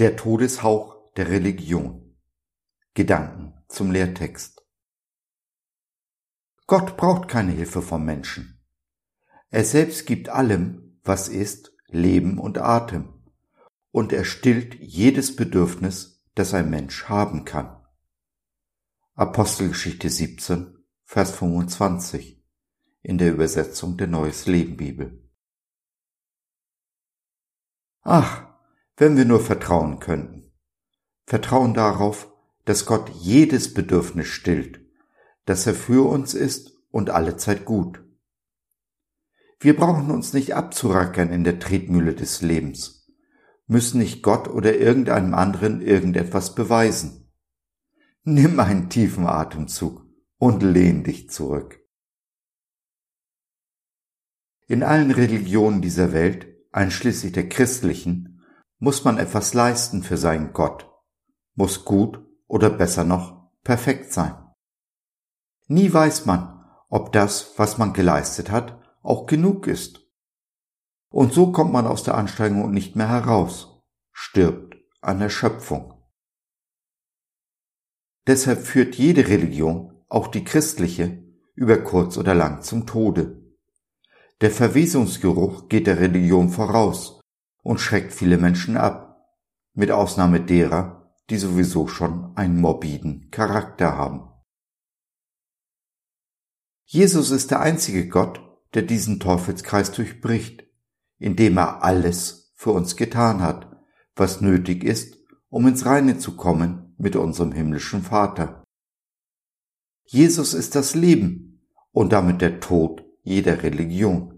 Der Todeshauch der Religion. Gedanken zum Lehrtext. Gott braucht keine Hilfe vom Menschen. Er selbst gibt allem, was ist, Leben und Atem, und er stillt jedes Bedürfnis, das ein Mensch haben kann. Apostelgeschichte 17, Vers 25 in der Übersetzung der Neues Leben Bibel. Ach, wenn wir nur vertrauen könnten. Vertrauen darauf, dass Gott jedes Bedürfnis stillt, dass er für uns ist und alle Zeit gut. Wir brauchen uns nicht abzurackern in der Tretmühle des Lebens, müssen nicht Gott oder irgendeinem anderen irgendetwas beweisen. Nimm einen tiefen Atemzug und lehn dich zurück. In allen Religionen dieser Welt, einschließlich der christlichen, muss man etwas leisten für seinen Gott, muss gut oder besser noch perfekt sein. Nie weiß man, ob das, was man geleistet hat, auch genug ist. Und so kommt man aus der Anstrengung nicht mehr heraus, stirbt an Erschöpfung. Deshalb führt jede Religion, auch die christliche, über kurz oder lang zum Tode. Der Verwesungsgeruch geht der Religion voraus und schreckt viele Menschen ab, mit Ausnahme derer, die sowieso schon einen morbiden Charakter haben. Jesus ist der einzige Gott, der diesen Teufelskreis durchbricht, indem er alles für uns getan hat, was nötig ist, um ins Reine zu kommen mit unserem himmlischen Vater. Jesus ist das Leben und damit der Tod jeder Religion.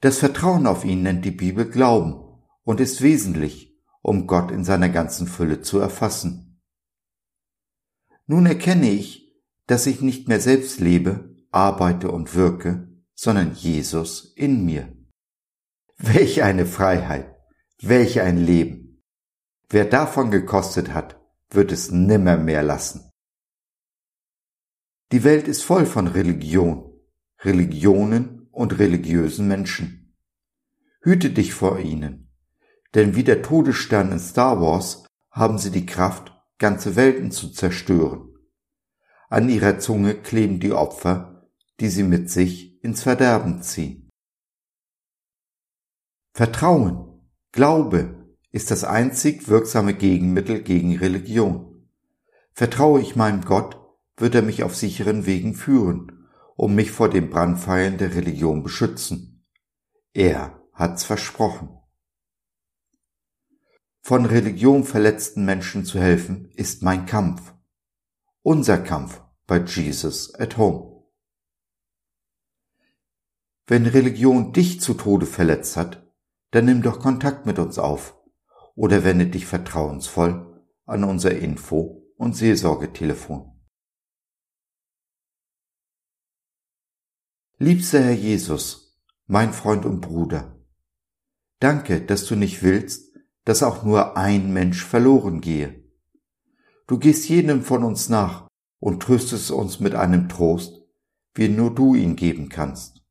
Das Vertrauen auf ihn nennt die Bibel Glauben und ist wesentlich, um Gott in seiner ganzen Fülle zu erfassen. Nun erkenne ich, dass ich nicht mehr selbst lebe, arbeite und wirke, sondern Jesus in mir. Welch eine Freiheit, welch ein Leben. Wer davon gekostet hat, wird es nimmer mehr lassen. Die Welt ist voll von Religion, Religionen und religiösen Menschen. Hüte dich vor ihnen, denn wie der Todesstern in Star Wars haben sie die Kraft, ganze Welten zu zerstören. An ihrer Zunge kleben die Opfer, die sie mit sich ins Verderben ziehen. Vertrauen, Glaube ist das einzig wirksame Gegenmittel gegen Religion. Vertraue ich meinem Gott, wird er mich auf sicheren Wegen führen um mich vor den Brandpfeilen der Religion beschützen. Er hat's versprochen. Von Religion verletzten Menschen zu helfen, ist mein Kampf. Unser Kampf bei Jesus at Home. Wenn Religion dich zu Tode verletzt hat, dann nimm doch Kontakt mit uns auf oder wende dich vertrauensvoll an unser Info- und Seelsorgetelefon. Liebster Herr Jesus, mein Freund und Bruder, danke, dass du nicht willst, dass auch nur ein Mensch verloren gehe. Du gehst jedem von uns nach und tröstest uns mit einem Trost, wie nur du ihn geben kannst.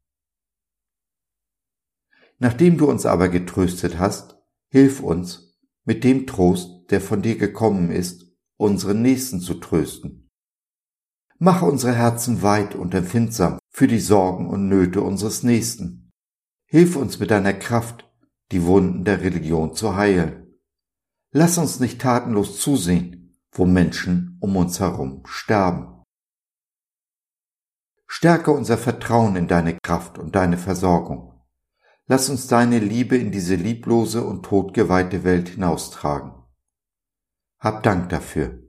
Nachdem du uns aber getröstet hast, hilf uns, mit dem Trost, der von dir gekommen ist, unseren Nächsten zu trösten. Mach unsere Herzen weit und empfindsam für die Sorgen und Nöte unseres Nächsten. Hilf uns mit deiner Kraft, die Wunden der Religion zu heilen. Lass uns nicht tatenlos zusehen, wo Menschen um uns herum sterben. Stärke unser Vertrauen in deine Kraft und deine Versorgung. Lass uns deine Liebe in diese lieblose und todgeweihte Welt hinaustragen. Hab Dank dafür.